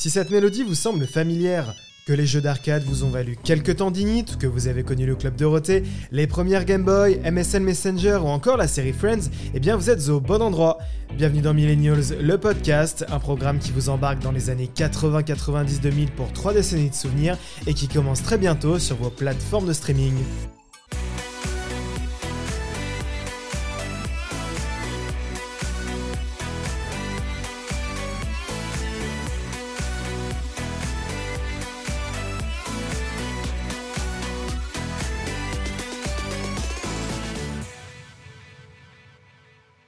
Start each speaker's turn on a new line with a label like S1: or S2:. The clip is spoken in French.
S1: Si cette mélodie vous semble familière, que les jeux d'arcade vous ont valu quelques temps d'init, que vous avez connu le club Dorothée, les premières Game Boy, MSN Messenger ou encore la série Friends, eh bien vous êtes au bon endroit. Bienvenue dans Millennials, le podcast, un programme qui vous embarque dans les années 80, 90, 2000 pour trois décennies de souvenirs et qui commence très bientôt sur vos plateformes de streaming.